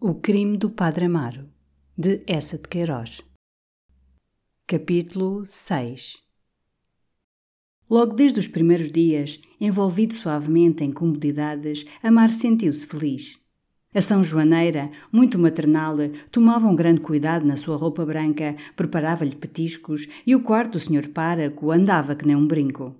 O crime do Padre Amaro, de Essa de Queiroz. Capítulo 6 Logo desde os primeiros dias, envolvido suavemente em comodidades, Amar sentiu-se feliz. A São Joaneira, muito maternal, tomava um grande cuidado na sua roupa branca, preparava-lhe petiscos e o quarto do Sr. Páraco andava que nem um brinco.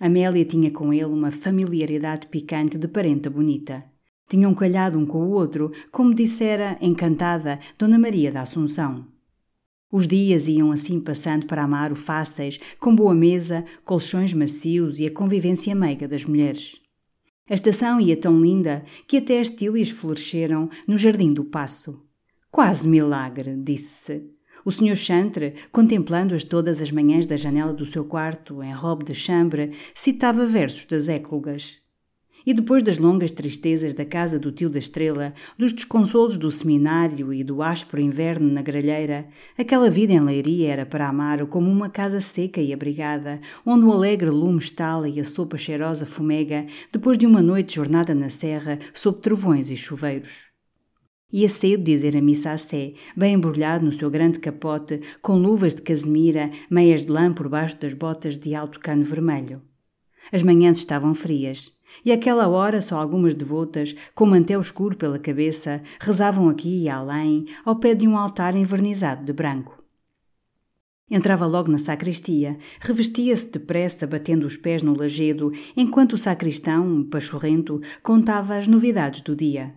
Amélia tinha com ele uma familiaridade picante de parenta bonita. Tinham calhado um com o outro, como dissera, encantada, Dona Maria da Assunção. Os dias iam assim passando para Amaro fáceis, com boa mesa, colchões macios e a convivência meiga das mulheres. A estação ia tão linda que até as tílias floresceram no jardim do passo. Quase milagre, disse-se. O Sr. Chantre, contemplando-as todas as manhãs da janela do seu quarto, em robe de chambre, citava versos das éclogas. E depois das longas tristezas da casa do tio da Estrela, dos desconsolos do seminário e do áspero inverno na gralheira, aquela vida em Leiria era para Amaro como uma casa seca e abrigada, onde o alegre lume estala e a sopa cheirosa fumega, depois de uma noite de jornada na serra, sob trovões e chuveiros. Ia cedo dizer a missa a sé, bem embrulhado no seu grande capote, com luvas de casemira, meias de lã por baixo das botas de alto cano vermelho. As manhãs estavam frias. E àquela hora só algumas devotas, com mantel escuro pela cabeça, rezavam aqui e além, ao pé de um altar envernizado de branco. Entrava logo na sacristia, revestia-se depressa, batendo os pés no lajedo, enquanto o sacristão, pachorrento, contava as novidades do dia.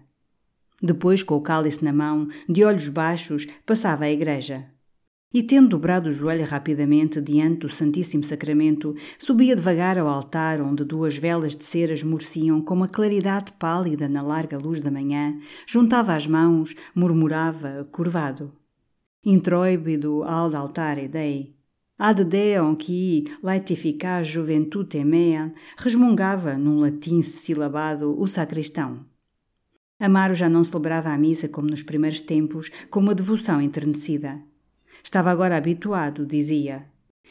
Depois, com o cálice na mão, de olhos baixos, passava à igreja e, tendo dobrado o joelho rapidamente diante do Santíssimo Sacramento, subia devagar ao altar onde duas velas de cera esmoreciam com uma claridade pálida na larga luz da manhã, juntava as mãos, murmurava, curvado. Introibido ad altare Dei. Ad Deum qui laetificas juventude mea, resmungava, num latim silabado, o sacristão. Amaro já não celebrava a missa como nos primeiros tempos, com uma devoção enternecida. Estava agora habituado, dizia.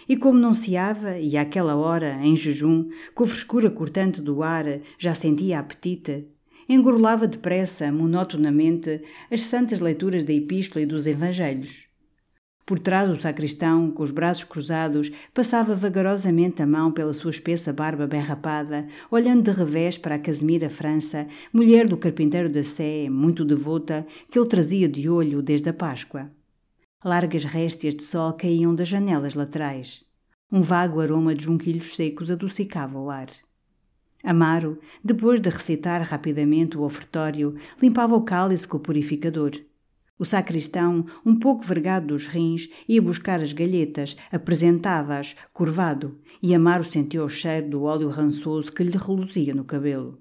E como não seava, e àquela hora, em jejum, com a frescura cortante do ar, já sentia apetite, engorlava depressa, monotonamente, as santas leituras da Epístola e dos Evangelhos. Por trás do sacristão, com os braços cruzados, passava vagarosamente a mão pela sua espessa barba bem rapada, olhando de revés para a Casimira França, mulher do carpinteiro da Sé, muito devota, que ele trazia de olho desde a Páscoa. Largas réstias de sol caíam das janelas laterais. Um vago aroma de junquilhos secos adocicava o ar. Amaro, depois de recitar rapidamente o ofertório, limpava o cálice com o purificador. O sacristão, um pouco vergado dos rins, ia buscar as galhetas, apresentava-as, curvado, e Amaro sentiu o cheiro do óleo rançoso que lhe reluzia no cabelo.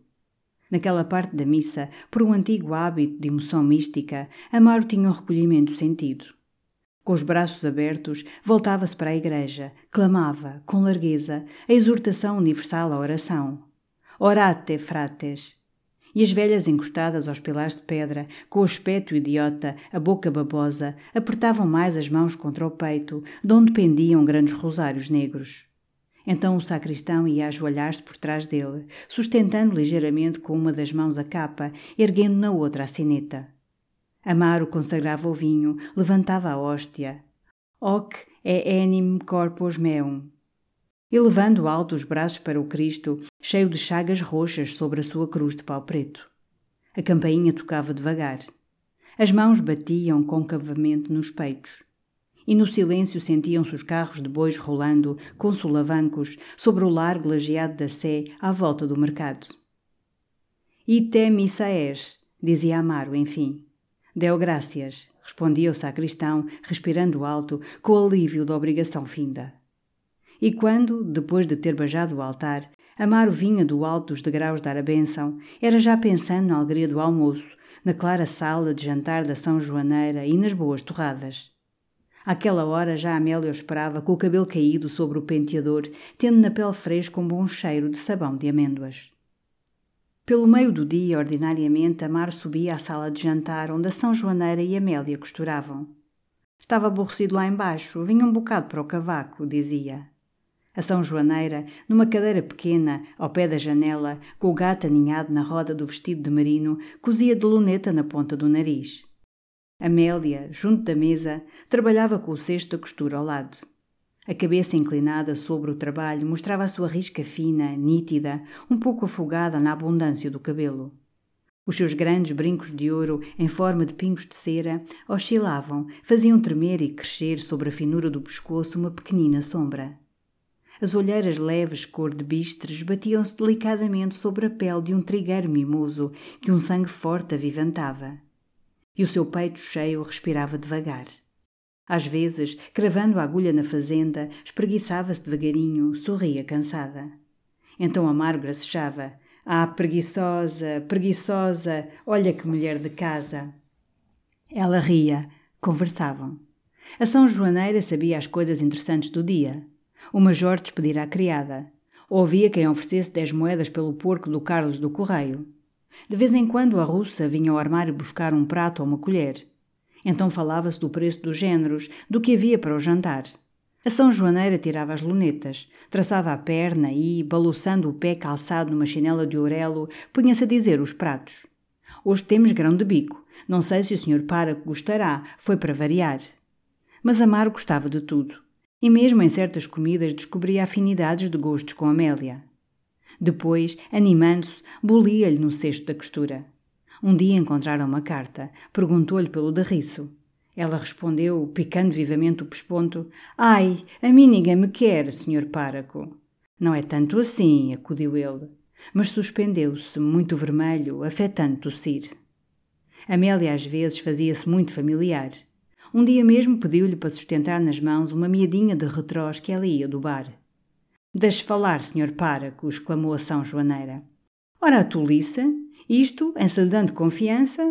Naquela parte da missa, por um antigo hábito de emoção mística, Amaro tinha um recolhimento sentido. Com os braços abertos, voltava-se para a igreja, clamava, com largueza, a exortação universal à oração. Orate, frates! E as velhas encostadas aos pilares de pedra, com o aspecto idiota, a boca babosa, apertavam mais as mãos contra o peito, de onde pendiam grandes rosários negros. Então o sacristão ia ajoelhar-se por trás dele, sustentando ligeiramente com uma das mãos a capa, erguendo na outra a sineta. Amaro consagrava o vinho, levantava a hóstia. Hoc é enim corpus meum. E levando alto os braços para o Cristo, cheio de chagas roxas sobre a sua cruz de pau preto. A campainha tocava devagar. As mãos batiam concavamente nos peitos. E no silêncio sentiam-se os carros de bois rolando, com solavancos, sobre o largo lajeado da Sé, à volta do mercado. Ite dizia Amaro, enfim. Deu graças, respondia o sacristão, respirando alto, com o alívio da obrigação finda. E quando, depois de ter beijado o altar, Amaro vinha do alto dos degraus dar a bênção, era já pensando na alegria do almoço, na clara sala de jantar da São Joaneira e nas boas torradas. Àquela hora já Amélia esperava com o cabelo caído sobre o penteador, tendo na pele fresca um bom cheiro de sabão de amêndoas. Pelo meio do dia, ordinariamente, Amar subia à sala de jantar onde a São Joaneira e Amélia costuravam. Estava aborrecido lá embaixo, vinha um bocado para o cavaco, dizia. A São Joaneira, numa cadeira pequena, ao pé da janela, com o gato aninhado na roda do vestido de merino, cozia de luneta na ponta do nariz. Amélia, junto da mesa, trabalhava com o cesto da costura ao lado. A cabeça inclinada sobre o trabalho mostrava a sua risca fina, nítida, um pouco afogada na abundância do cabelo. Os seus grandes brincos de ouro, em forma de pingos de cera, oscilavam, faziam tremer e crescer sobre a finura do pescoço uma pequenina sombra. As olheiras leves cor de bistres batiam-se delicadamente sobre a pele de um trigueiro mimoso que um sangue forte avivantava. E o seu peito cheio respirava devagar. Às vezes, cravando a agulha na fazenda, espreguiçava-se devagarinho, sorria cansada. Então Amaro gracejava. Ah, preguiçosa, preguiçosa, olha que mulher de casa. Ela ria, conversavam. A São Joaneira sabia as coisas interessantes do dia. O major despedira a criada. Ouvia quem oferecesse dez moedas pelo porco do Carlos do Correio. De vez em quando a russa vinha ao armário buscar um prato ou uma colher. Então falava-se do preço dos géneros, do que havia para o jantar. A São Joaneira tirava as lunetas, traçava a perna e, balouçando o pé calçado numa chinela de orelo, punha-se a dizer os pratos. Hoje temos grão de bico. Não sei se o senhor para gostará, foi para variar. Mas Amaro gostava de tudo. E mesmo em certas comidas descobria afinidades de gostos com Amélia. Depois, animando-se, bolia-lhe no cesto da costura. Um dia encontraram uma carta. Perguntou-lhe pelo derriço. Ela respondeu, picando vivamente o pesponto: Ai, a mim ninguém me quer, senhor páraco. Não é tanto assim, acudiu ele. Mas suspendeu-se, muito vermelho, afetando tossir. Amélia às vezes fazia-se muito familiar. Um dia mesmo pediu-lhe para sustentar nas mãos uma miadinha de retrós que ela ia do bar. Deixe falar, senhor páraco, exclamou a São Joaneira. Ora, a toliça, isto, em se lhe dando confiança.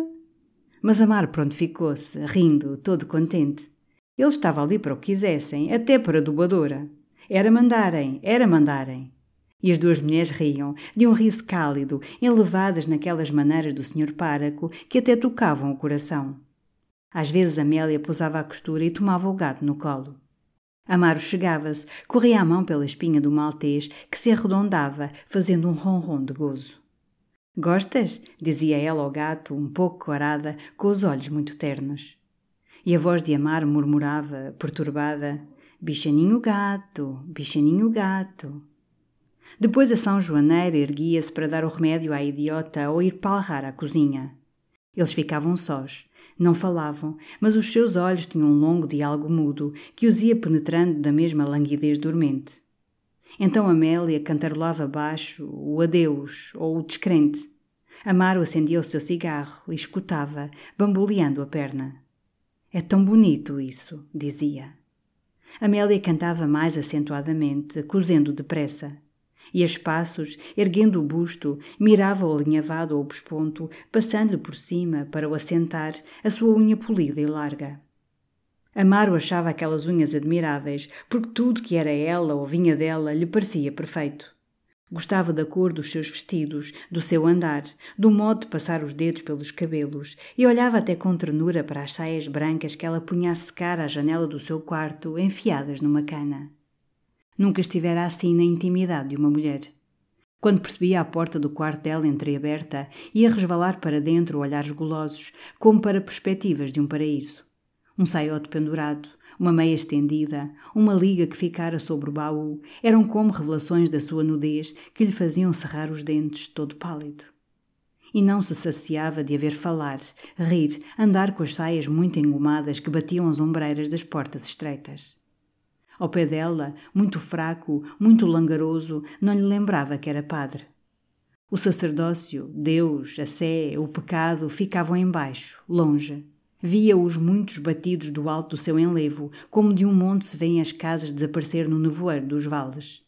Mas Amar prontificou-se, rindo, todo contente. Ele estava ali para o que quisessem, até para a doadora. Era mandarem, era mandarem. E as duas mulheres riam, de um riso cálido, elevadas naquelas maneiras do senhor páraco que até tocavam o coração. Às vezes Amélia pousava a costura e tomava o gato no colo. Amaro chegava-se, corria a mão pela espinha do maltês, que se arredondava, fazendo um ronron de gozo. Gostas? dizia ela ao gato, um pouco corada, com os olhos muito ternos. E a voz de Amar murmurava, perturbada: Bichaninho gato, bichaninho gato. Depois a São Joaneira erguia-se para dar o remédio à idiota ou ir palrar à cozinha. Eles ficavam sós. Não falavam, mas os seus olhos tinham um longo diálogo mudo que os ia penetrando da mesma languidez dormente. Então Amélia cantarolava baixo o adeus ou o descrente. Amaro acendia o seu cigarro e escutava, bamboleando a perna. É tão bonito isso, dizia. Amélia cantava mais acentuadamente, cozendo depressa. E a espaços, erguendo o busto, mirava o alinhavado ao pesponto, passando-lhe por cima, para o assentar, a sua unha polida e larga. Amaro achava aquelas unhas admiráveis, porque tudo que era ela ou vinha dela lhe parecia perfeito. Gostava da cor dos seus vestidos, do seu andar, do modo de passar os dedos pelos cabelos, e olhava até com ternura para as saias brancas que ela punha a secar à janela do seu quarto, enfiadas numa cana. Nunca estivera assim na intimidade de uma mulher. Quando percebia a porta do quarto dela entreaberta, ia resvalar para dentro olhares golosos, como para perspectivas de um paraíso um saiote pendurado, uma meia estendida, uma liga que ficara sobre o baú, eram como revelações da sua nudez que lhe faziam cerrar os dentes todo pálido. E não se saciava de a ver falar, rir, andar com as saias muito engomadas que batiam as ombreiras das portas estreitas. Ao pé dela, muito fraco, muito langaroso, não lhe lembrava que era padre. O sacerdócio, Deus, a sé, o pecado ficavam embaixo, longe. Via-os muitos batidos do alto do seu enlevo, como de um monte se vêem as casas desaparecer no nevoeiro dos vales.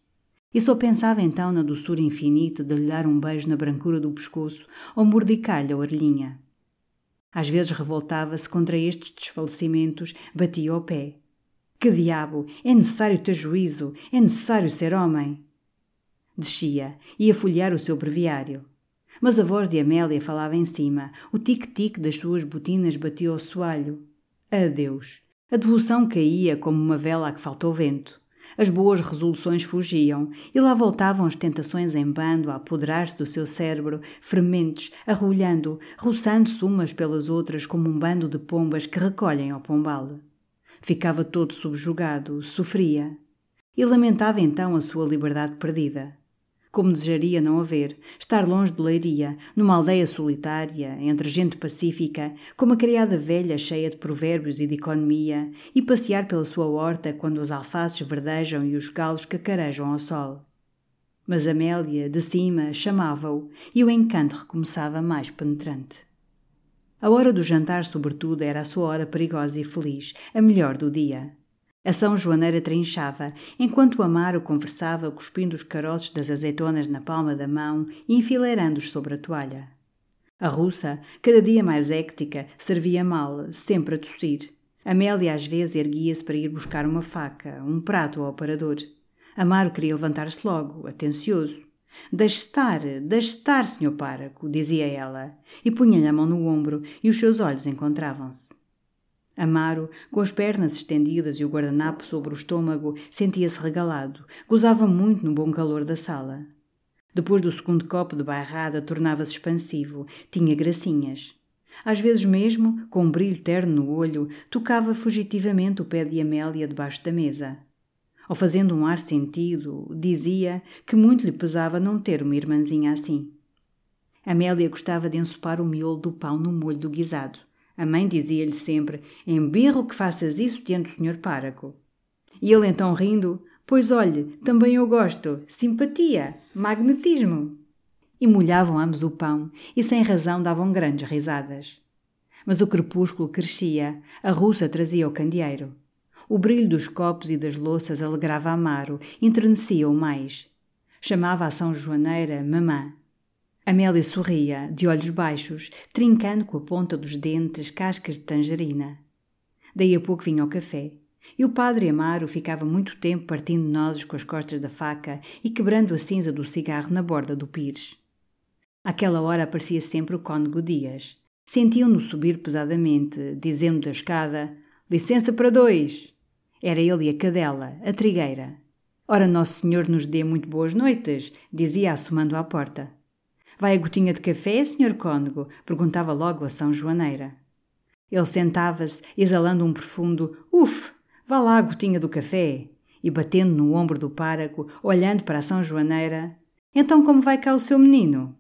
E só pensava então na doçura infinita de lhe dar um beijo na brancura do pescoço ou mordicar-lhe a orelhinha. Às vezes revoltava-se contra estes desfalecimentos, batia o pé. Que diabo! É necessário ter juízo, é necessário ser homem. Descia, ia folhear o seu breviário. Mas a voz de Amélia falava em cima, o tic-tic das suas botinas batia ao soalho. Adeus! A devoção caía como uma vela a que faltou vento. As boas resoluções fugiam, e lá voltavam as tentações em bando a apoderar-se do seu cérebro, frementes, arrulhando, roçando-se umas pelas outras como um bando de pombas que recolhem ao pombal. Ficava todo subjugado, sofria. E lamentava então a sua liberdade perdida. Como desejaria não haver, estar longe de Leiria, numa aldeia solitária, entre gente pacífica, com uma criada velha cheia de provérbios e de economia, e passear pela sua horta quando os alfaces verdejam e os galos cacarejam ao sol. Mas Amélia, de cima, chamava-o, e o encanto recomeçava mais penetrante. A hora do jantar, sobretudo, era a sua hora perigosa e feliz, a melhor do dia. A São Joaneira trinchava, enquanto Amaro conversava, cuspindo os caroços das azeitonas na palma da mão e enfileirando-os sobre a toalha. A russa, cada dia mais éctica, servia mal, sempre a tossir. Amélia às vezes erguia-se para ir buscar uma faca, um prato ao aparador. Amaro queria levantar-se logo, atencioso. Deixe estar, deixe estar, senhor páraco, dizia ela, e punha-lhe a mão no ombro, e os seus olhos encontravam-se. Amaro, com as pernas estendidas e o guardanapo sobre o estômago, sentia-se regalado, gozava muito no bom calor da sala. Depois do segundo copo de bairrada, tornava-se expansivo, tinha gracinhas. Às vezes mesmo, com um brilho terno no olho, tocava fugitivamente o pé de Amélia debaixo da mesa. Ou fazendo um ar sentido, dizia que muito lhe pesava não ter uma irmãzinha assim. Amélia gostava de ensopar o miolo do pão no molho do guisado. A mãe dizia-lhe sempre: Embirro que faças isso diante do senhor páraco. E ele então rindo: Pois olhe, também eu gosto. Simpatia, magnetismo. E molhavam ambos o pão e sem razão davam grandes risadas. Mas o crepúsculo crescia, a russa trazia o candeeiro. O brilho dos copos e das louças alegrava Amaro, enternecia-o mais. Chamava a São Joaneira mamã. Amélia sorria, de olhos baixos, trincando com a ponta dos dentes cascas de tangerina. Daí a pouco vinha o café. E o padre Amaro ficava muito tempo partindo nozes com as costas da faca e quebrando a cinza do cigarro na borda do pires. Àquela hora aparecia sempre o cônego Dias. Sentiam-no subir pesadamente, dizendo da escada: Licença para dois! Era ele e a cadela, a trigueira. Ora, Nosso Senhor nos dê muito boas noites, dizia assomando à porta. Vai a gotinha de café, Sr. Cônego? perguntava logo a São Joaneira. Ele sentava-se, exalando um profundo uf, vá lá a gotinha do café, e batendo no ombro do párago, olhando para a São Joaneira, então como vai cá o seu menino?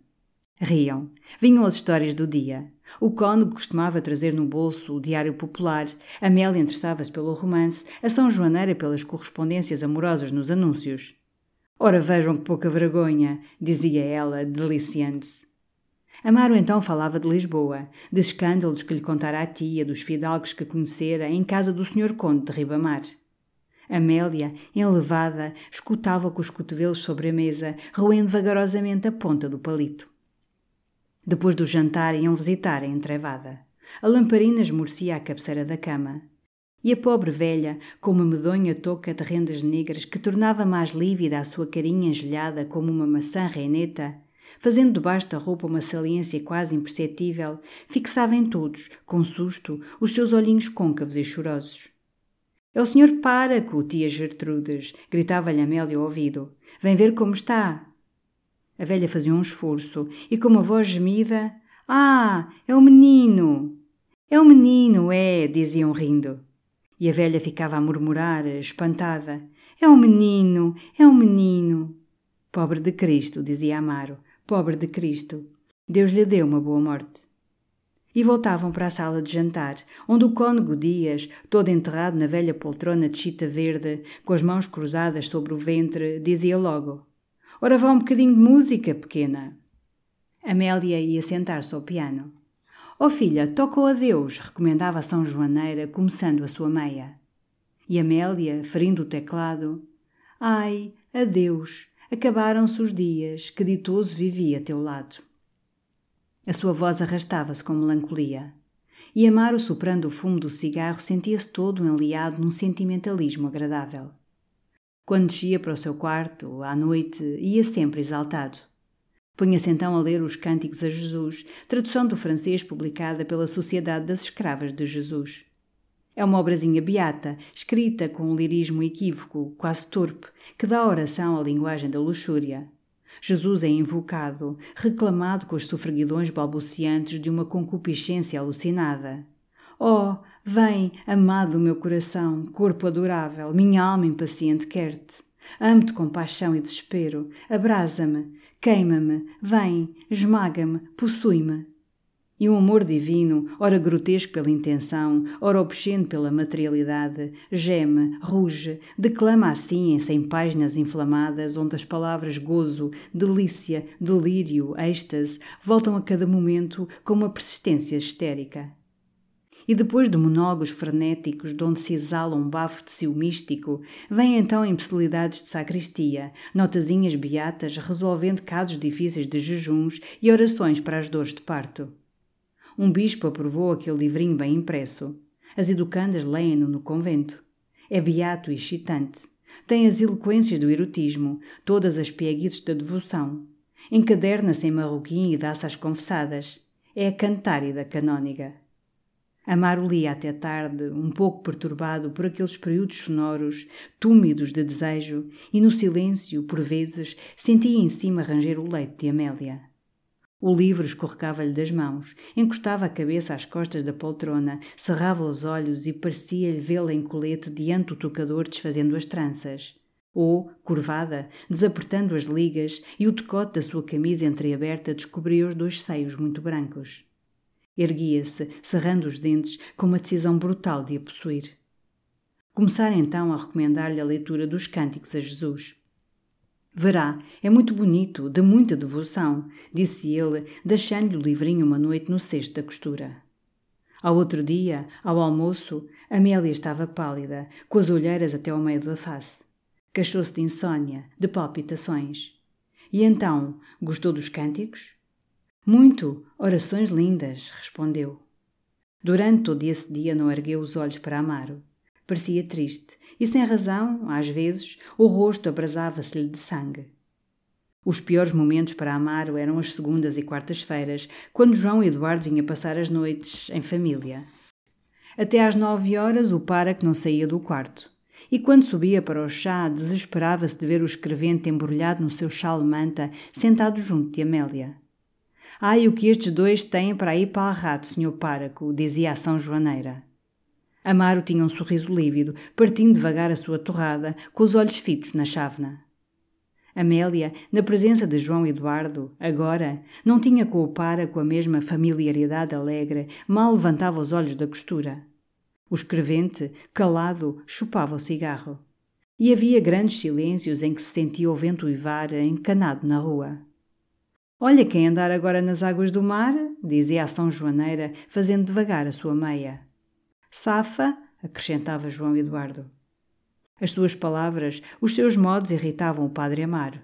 Riam. Vinham as histórias do dia. O cônego costumava trazer no bolso o Diário Popular, Amélia interessava-se pelo romance, a São Joaneira pelas correspondências amorosas nos anúncios. Ora vejam que pouca vergonha, dizia ela, deliciando-se. Amaro então falava de Lisboa, de escândalos que lhe contara a tia, dos fidalgos que conhecera em casa do Sr. Conde de Ribamar. Amélia, enlevada, escutava com os cotovelos sobre a mesa, roendo vagarosamente a ponta do palito. Depois do jantar iam visitar a entrevada. A lamparina esmorecia a cabeceira da cama. E a pobre velha, com uma medonha touca de rendas negras que tornava mais lívida a sua carinha engelhada como uma maçã reineta, fazendo debaixo da roupa uma saliência quase imperceptível, fixava em todos, com susto, os seus olhinhos côncavos e chorosos. É o senhor Páraco, tia Gertrudes, gritava-lhe Amélia ao ouvido. Vem ver como está. A velha fazia um esforço e, com uma voz gemida, Ah, é o menino! É o menino, é, diziam rindo. E a velha ficava a murmurar, espantada: É um menino, é um menino. Pobre de Cristo, dizia Amaro, pobre de Cristo. Deus lhe deu uma boa morte. E voltavam para a sala de jantar, onde o cônego Dias, todo enterrado na velha poltrona de chita verde, com as mãos cruzadas sobre o ventre, dizia logo: Ora vá um bocadinho de música, pequena. Amélia ia sentar-se ao piano. Oh filha, toca o adeus, recomendava São Joaneira, começando a sua meia. E Amélia, ferindo o teclado, Ai, adeus, acabaram-se os dias que ditoso vivia a teu lado. A sua voz arrastava-se com melancolia. E Amaro, soprando o fumo do cigarro, sentia-se todo enliado num sentimentalismo agradável. Quando descia para o seu quarto, à noite, ia sempre exaltado. Punha-se então a ler os Cânticos a Jesus, tradução do francês publicada pela Sociedade das Escravas de Jesus. É uma obrazinha beata, escrita com um lirismo equívoco, quase torpe, que dá oração à linguagem da luxúria. Jesus é invocado, reclamado com os sofreguidões balbuciantes de uma concupiscência alucinada. Oh, vem, amado meu coração, corpo adorável, minha alma impaciente quer-te. Amo-te com paixão e desespero. Abrasa-me, queima-me, vem, esmaga-me, possui-me. E um amor divino, ora grotesco pela intenção, ora obsceno pela materialidade, geme, ruge, declama assim em cem páginas inflamadas, onde as palavras gozo, delícia, delírio, êxtase voltam a cada momento com uma persistência histérica. E depois de monólogos frenéticos, de onde se exala um bafo de cio místico, vêm então imbecilidades de sacristia, notazinhas beatas resolvendo casos difíceis de jejuns e orações para as dores de parto. Um bispo aprovou aquele livrinho bem impresso. As educandas leem-no no convento. É beato e excitante. Tem as eloquências do erotismo, todas as pieguices da devoção. Encaderna-se em marroquim e dá-se às confessadas. É a cantárida canóniga. Amaro lia até tarde, um pouco perturbado por aqueles períodos sonoros, túmidos de desejo, e no silêncio, por vezes, sentia em cima ranger o leito de Amélia. O livro escorregava-lhe das mãos, encostava a cabeça às costas da poltrona, cerrava os olhos e parecia-lhe vê-la em colete diante do tocador desfazendo as tranças. Ou, curvada, desapertando as ligas e o decote da sua camisa entreaberta descobria os dois seios muito brancos. Erguia-se, cerrando os dentes, com uma decisão brutal de a possuir. Começara então a recomendar-lhe a leitura dos cânticos a Jesus. Verá, é muito bonito, de muita devoção, disse ele, deixando-lhe o livrinho uma noite no cesto da costura. Ao outro dia, ao almoço, Amélia estava pálida, com as olheiras até ao meio da face. Queixou-se de insônia, de palpitações. E então, gostou dos cânticos? Muito, orações lindas, respondeu. Durante todo esse dia não ergueu os olhos para Amaro. Parecia triste, e sem razão, às vezes, o rosto abrasava-se-lhe de sangue. Os piores momentos para Amaro eram as segundas e quartas-feiras, quando João Eduardo vinha passar as noites em família. Até às nove horas o que não saía do quarto. E quando subia para o chá, desesperava-se de ver o escrevente embrulhado no seu chale-manta, sentado junto de Amélia. Ai, o que estes dois têm para ir para a rato, senhor páraco, dizia a São Joaneira. Amaro tinha um sorriso lívido, partindo devagar a sua torrada, com os olhos fitos na chávena. Amélia, na presença de João Eduardo, agora, não tinha com o páraco a mesma familiaridade alegre, mal levantava os olhos da costura. O escrevente, calado, chupava o cigarro. E havia grandes silêncios em que se sentia o vento uivar encanado na rua. Olha quem andar agora nas águas do mar, dizia a São Joaneira, fazendo devagar a sua meia. Safa, acrescentava João Eduardo. As suas palavras, os seus modos irritavam o padre Amaro.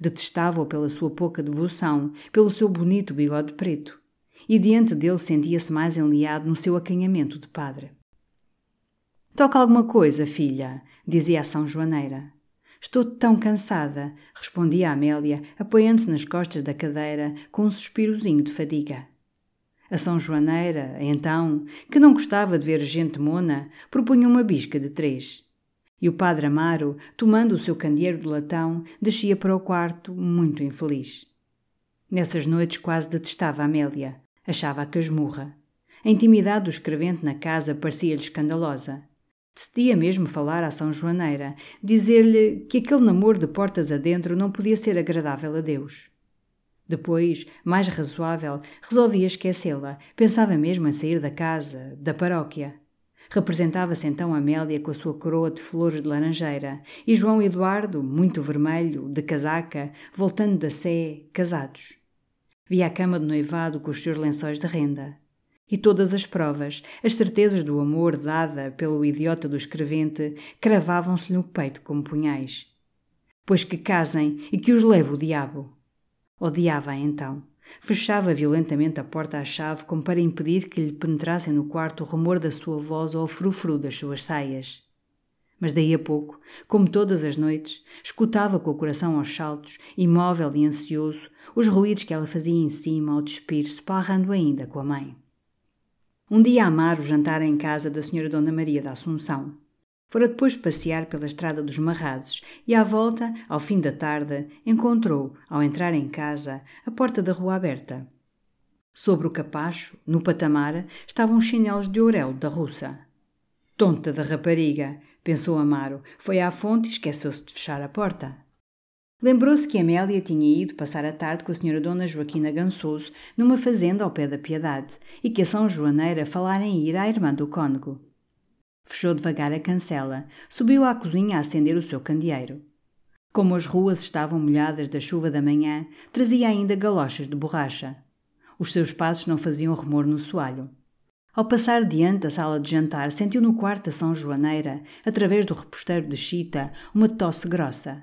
Detestava-o pela sua pouca devoção, pelo seu bonito bigode preto. E diante dele sentia-se mais enliado no seu acanhamento de padre. Toca alguma coisa, filha, dizia a São Joaneira. Estou tão cansada, respondia a Amélia, apoiando-se nas costas da cadeira com um suspirozinho de fadiga. A São Joaneira, então, que não gostava de ver gente mona, propunha uma bisca de três. E o padre Amaro, tomando o seu candeeiro de latão, descia para o quarto, muito infeliz. Nessas noites quase detestava Amélia. Achava-a casmurra. A intimidade do escrevente na casa parecia-lhe escandalosa. Decidia mesmo falar à São Joaneira, dizer-lhe que aquele namoro de portas adentro não podia ser agradável a Deus. Depois, mais razoável, resolvia esquecê-la. Pensava mesmo em sair da casa, da paróquia. Representava-se então Amélia com a sua coroa de flores de laranjeira e João Eduardo, muito vermelho, de casaca, voltando da sé, casados. Via a cama de noivado com os seus lençóis de renda. E todas as provas, as certezas do amor dada pelo idiota do escrevente, cravavam-se-lhe no peito como punhais. Pois que casem e que os leve o diabo. Odiava-a então. fechava violentamente a porta à chave como para impedir que lhe penetrassem no quarto o rumor da sua voz ou o frufru das suas saias. Mas daí a pouco, como todas as noites, escutava com o coração aos saltos, imóvel e ansioso, os ruídos que ela fazia em cima ao despir-se, parrando ainda com a mãe. Um dia Amaro jantara em casa da senhora Dona Maria da Assunção. Fora depois passear pela estrada dos Marrazes e, à volta, ao fim da tarde, encontrou, ao entrar em casa, a porta da rua aberta. Sobre o capacho, no patamar, estavam os chinelos de ourelo da russa. Tonta da rapariga, pensou Amaro, foi à fonte e esqueceu-se de fechar a porta. Lembrou-se que Amélia tinha ido passar a tarde com a senhora Dona Joaquina Gansoso numa fazenda ao pé da Piedade e que a São Joaneira falara em ir à irmã do cônego. Fechou devagar a cancela, subiu à cozinha a acender o seu candeeiro. Como as ruas estavam molhadas da chuva da manhã, trazia ainda galochas de borracha. Os seus passos não faziam remor no soalho. Ao passar diante da sala de jantar, sentiu no quarto da São Joaneira, através do reposteiro de chita, uma tosse grossa.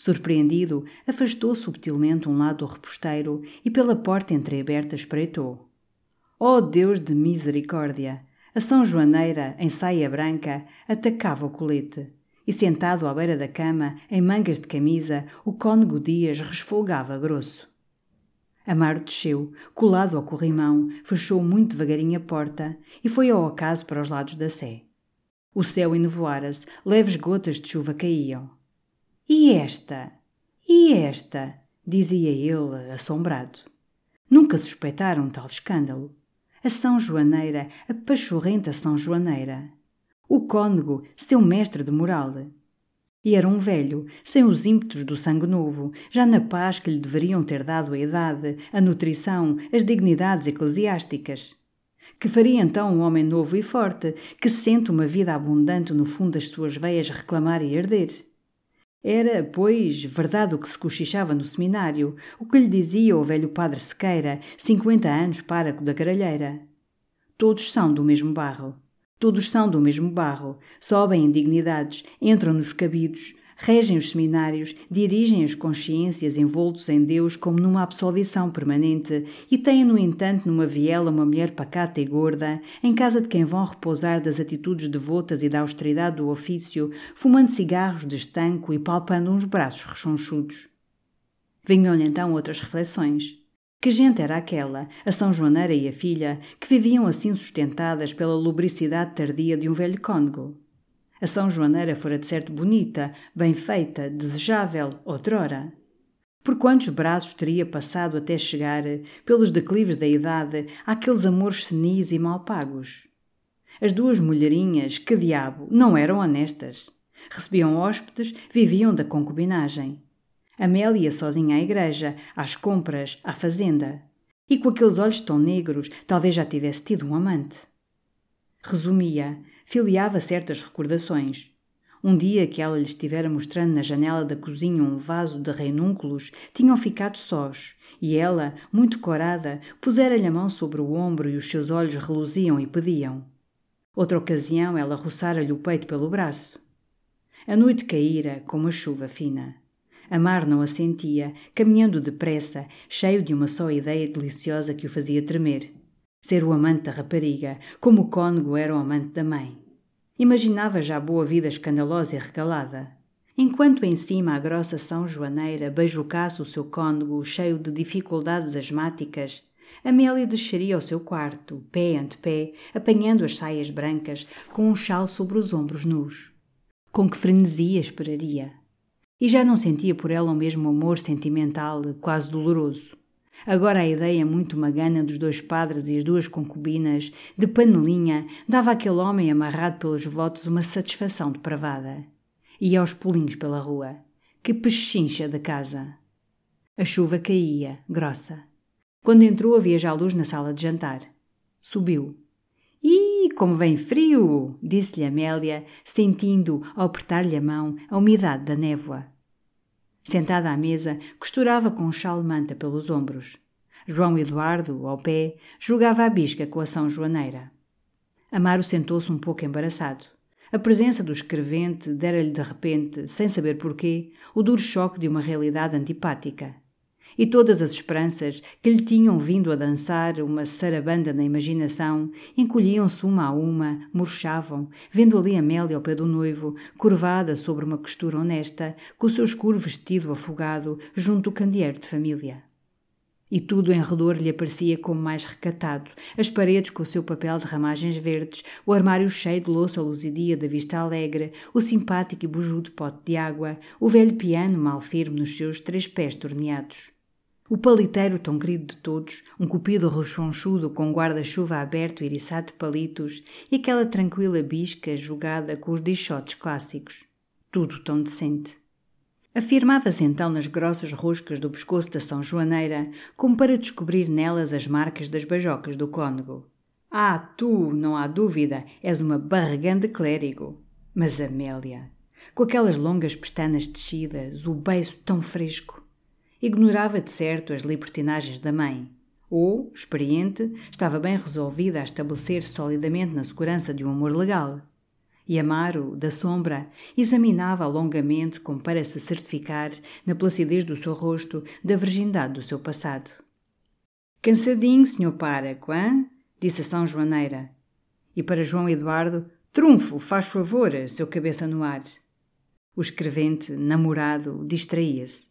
Surpreendido, afastou subtilmente um lado do reposteiro e pela porta entreaberta espreitou. Oh Deus de misericórdia! A São Joaneira, em saia branca, atacava o colete. E sentado à beira da cama, em mangas de camisa, o cônego Dias resfolgava grosso. Amaro desceu, colado ao corrimão, fechou muito devagarinho a porta e foi ao acaso para os lados da sé. O céu enevoara-se, leves gotas de chuva caíam. E esta? E esta? dizia ele, assombrado. Nunca suspeitaram tal escândalo a São Joaneira, a pachorrenta São Joaneira. O cônego, seu mestre de moral. E era um velho, sem os ímpetos do sangue novo, já na paz que lhe deveriam ter dado a idade, a nutrição, as dignidades eclesiásticas. Que faria então um homem novo e forte, que sente uma vida abundante no fundo das suas veias reclamar e herder? Era, pois, verdade o que se cochichava no seminário, o que lhe dizia o velho padre Sequeira, cinquenta anos páraco da caralheira. Todos são do mesmo barro. Todos são do mesmo barro, sobem em dignidades, entram nos cabidos, regem os seminários, dirigem as consciências envoltos em Deus como numa absolvição permanente e têm, no entanto, numa viela uma mulher pacata e gorda, em casa de quem vão repousar das atitudes devotas e da austeridade do ofício, fumando cigarros de estanco e palpando uns braços rechonchudos. Vinham-lhe então outras reflexões. Que gente era aquela, a São Joaneira e a filha, que viviam assim sustentadas pela lubricidade tardia de um velho cônego? A São Joaneira fora de certo bonita, bem feita, desejável, outrora. Por quantos braços teria passado até chegar, pelos declives da idade, àqueles amores senis e mal pagos? As duas mulherinhas, que diabo, não eram honestas. Recebiam hóspedes, viviam da concubinagem. Amélia sozinha à igreja, às compras, à fazenda. E com aqueles olhos tão negros, talvez já tivesse tido um amante. Resumia, filiava certas recordações. Um dia que ela lhe estivera mostrando na janela da cozinha um vaso de reinúnculos, tinham ficado sós, e ela, muito corada, pusera-lhe a mão sobre o ombro e os seus olhos reluziam e pediam. Outra ocasião ela roçara-lhe o peito pelo braço. A noite caíra como a chuva fina. Amar não a sentia, caminhando depressa, cheio de uma só ideia deliciosa que o fazia tremer ser o amante da rapariga, como o cônego era o amante da mãe. Imaginava já a boa vida escandalosa e regalada. Enquanto em cima a grossa São Joaneira beijocasse o seu cônego cheio de dificuldades asmáticas, Amélia desceria ao seu quarto, pé ante pé, apanhando as saias brancas, com um chal sobre os ombros nus. Com que frenesia esperaria! E já não sentia por ela o mesmo amor sentimental, quase doloroso. Agora a ideia muito magana dos dois padres e as duas concubinas, de panelinha, dava àquele homem amarrado pelos votos uma satisfação depravada. Ia aos pulinhos pela rua. Que pechincha da casa! A chuva caía, grossa. Quando entrou havia já luz na sala de jantar. Subiu. Ih, como vem frio! disse-lhe Amélia, sentindo, ao apertar-lhe a mão, a umidade da névoa. Sentada à mesa, costurava com um chal manta pelos ombros. João Eduardo, ao pé, jogava a bisca com a São Joaneira. Amaro sentou-se um pouco embaraçado. A presença do escrevente dera-lhe de repente, sem saber porquê, o duro choque de uma realidade antipática. E todas as esperanças que lhe tinham vindo a dançar uma sarabanda na imaginação encolhiam-se uma a uma, murchavam, vendo ali Amélia ao pé do noivo, curvada sobre uma costura honesta, com o seu escuro vestido afogado junto do candeeiro de família. E tudo em redor lhe aparecia como mais recatado, as paredes com o seu papel de ramagens verdes, o armário cheio de louça luzidia da vista alegre, o simpático e bujudo pote de água, o velho piano mal firme nos seus três pés torneados. O paliteiro tão querido de todos, um cupido rochonchudo com guarda-chuva aberto e eriçado de palitos e aquela tranquila bisca jogada com os dichotes clássicos. Tudo tão decente. Afirmava-se então nas grossas roscas do pescoço da São Joaneira, como para descobrir nelas as marcas das bajocas do cônego. Ah, tu, não há dúvida, és uma barragã clérigo. Mas Amélia, com aquelas longas pestanas descidas, o beiço tão fresco, Ignorava de certo as libertinagens da mãe, ou, experiente, estava bem resolvida a estabelecer-se solidamente na segurança de um amor legal. E Amaro, da sombra, examinava longamente como para se certificar, na placidez do seu rosto, da virgindade do seu passado. Cansadinho, senhor páraco, hã? disse a São Joaneira. E para João Eduardo, trunfo, faz favor, seu cabeça no ar. O escrevente, namorado, distraía-se.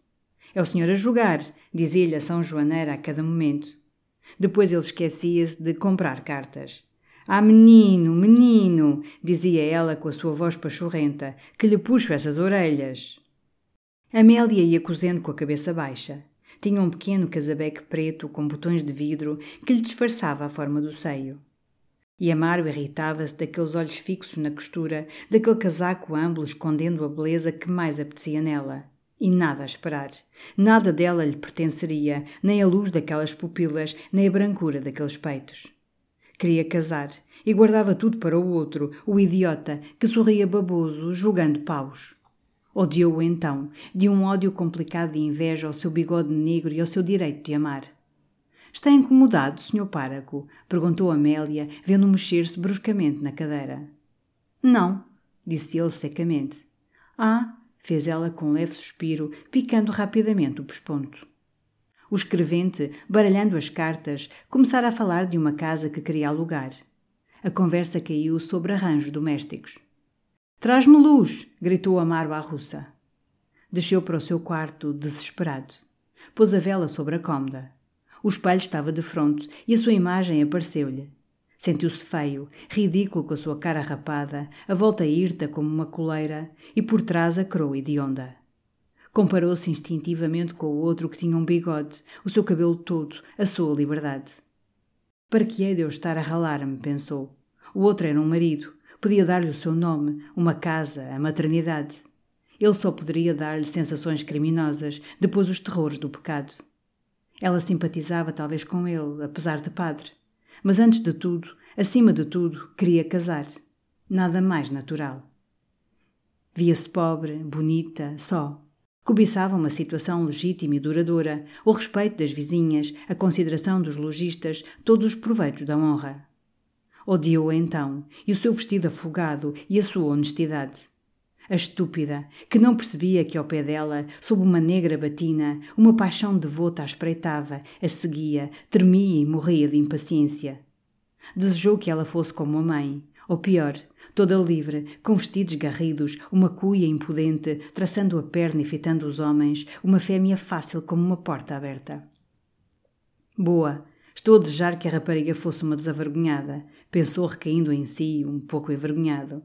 É o senhor a julgar, dizia-lhe a São Joaneira a cada momento. Depois ele esquecia-se de comprar cartas. Ah, menino, menino, dizia ela com a sua voz pachorrenta, que lhe puxo essas orelhas. Amélia ia cozendo com a cabeça baixa. Tinha um pequeno casabeque preto com botões de vidro que lhe disfarçava a forma do seio. E Amaro irritava-se daqueles olhos fixos na costura, daquele casaco amplo escondendo a beleza que mais apetecia nela. E nada a esperar. Nada dela lhe pertenceria, nem a luz daquelas pupilas, nem a brancura daqueles peitos. Queria casar e guardava tudo para o outro, o idiota, que sorria baboso, julgando paus. Odiou-o então, de um ódio complicado de inveja ao seu bigode negro e ao seu direito de amar. Está incomodado, Sr. Páraco? perguntou Amélia, vendo mexer-se bruscamente na cadeira. Não, disse ele secamente. Ah, fez ela com um leve suspiro, picando rapidamente o pesponto. O escrevente, baralhando as cartas, começara a falar de uma casa que queria alugar. A conversa caiu sobre arranjos domésticos. Traz-me luz! gritou Amaro à russa. Desceu para o seu quarto, desesperado. Pôs a vela sobre a cômoda. O espelho estava de fronte e a sua imagem apareceu-lhe. Sentiu-se feio, ridículo com a sua cara rapada, a volta hirta como uma coleira e por trás a croa hedionda. Comparou-se instintivamente com o outro que tinha um bigode, o seu cabelo todo, a sua liberdade. Para que hei de eu estar a ralar-me, pensou. O outro era um marido, podia dar-lhe o seu nome, uma casa, a maternidade. Ele só poderia dar-lhe sensações criminosas, depois os terrores do pecado. Ela simpatizava talvez com ele, apesar de padre. Mas antes de tudo, acima de tudo, queria casar. Nada mais natural. Via-se pobre, bonita, só. Cobiçava uma situação legítima e duradoura, o respeito das vizinhas, a consideração dos lojistas, todos os proveitos da honra. Odiou-a então, e o seu vestido afogado e a sua honestidade. A estúpida, que não percebia que ao pé dela, sob uma negra batina, uma paixão devota a espreitava, a seguia, tremia e morria de impaciência. Desejou que ela fosse como a mãe, ou pior, toda livre, com vestidos garridos, uma cuia impudente, traçando a perna e fitando os homens, uma fêmea fácil como uma porta aberta. Boa, estou a desejar que a rapariga fosse uma desavergonhada, pensou recaindo em si, um pouco envergonhado.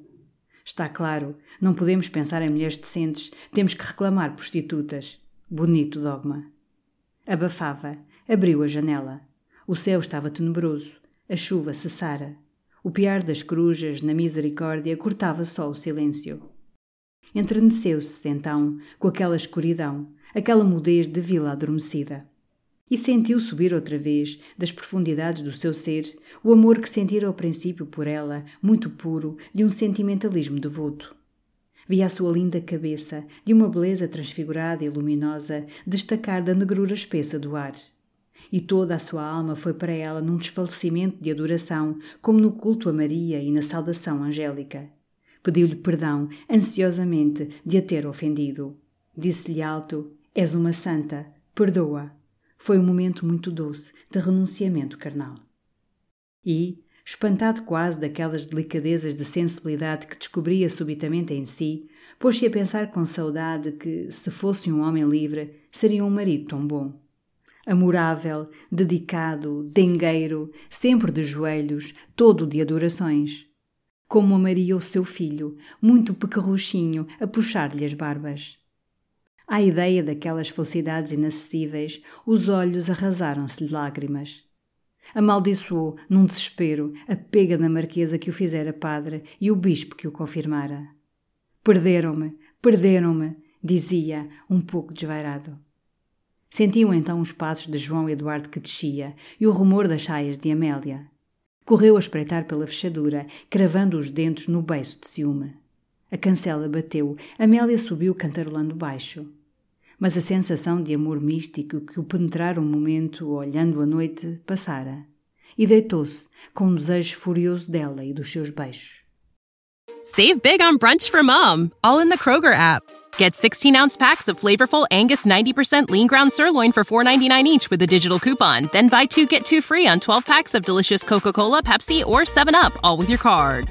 Está claro, não podemos pensar em mulheres decentes, temos que reclamar prostitutas. Bonito dogma. Abafava, abriu a janela. O céu estava tenebroso, a chuva cessara. O piar das corujas, na misericórdia, cortava só o silêncio. Entreneceu-se, então, com aquela escuridão, aquela mudez de vila adormecida e sentiu subir outra vez, das profundidades do seu ser, o amor que sentira ao princípio por ela, muito puro, de um sentimentalismo devoto. Via a sua linda cabeça, de uma beleza transfigurada e luminosa, destacar da negrura espessa do ar. E toda a sua alma foi para ela num desfalecimento de adoração, como no culto a Maria e na saudação angélica. Pediu-lhe perdão, ansiosamente, de a ter ofendido. Disse-lhe alto: És uma santa, perdoa. Foi um momento muito doce de renunciamento carnal. E, espantado quase daquelas delicadezas de sensibilidade que descobria subitamente em si, pôs-se a pensar com saudade que, se fosse um homem livre, seria um marido tão bom. Amorável, dedicado, dengueiro, sempre de joelhos, todo de adorações. Como amaria o seu filho, muito pequerruchinho, a puxar-lhe as barbas. À ideia daquelas felicidades inacessíveis, os olhos arrasaram-se de lágrimas. Amaldiçoou, num desespero, a pega da marquesa que o fizera padre e o bispo que o confirmara. Perderam-me, perderam-me, dizia, um pouco desvairado. Sentiu então os passos de João Eduardo que descia e o rumor das saias de Amélia. Correu a espreitar pela fechadura, cravando os dentes no beiço de ciúme. A cancela bateu, Amélia subiu cantarolando baixo. Mas a sensação de amor místico que o penetrara um momento, olhando a noite, passara. E deitou-se, com um desejo furioso dela e dos seus beijos. Save big on brunch for mom, all in the Kroger app. Get 16 ounce packs of flavorful Angus 90% lean ground sirloin for $4.99 each with a digital coupon. Then buy two get two free on 12 packs of delicious Coca Cola, Pepsi, or 7UP, all with your card.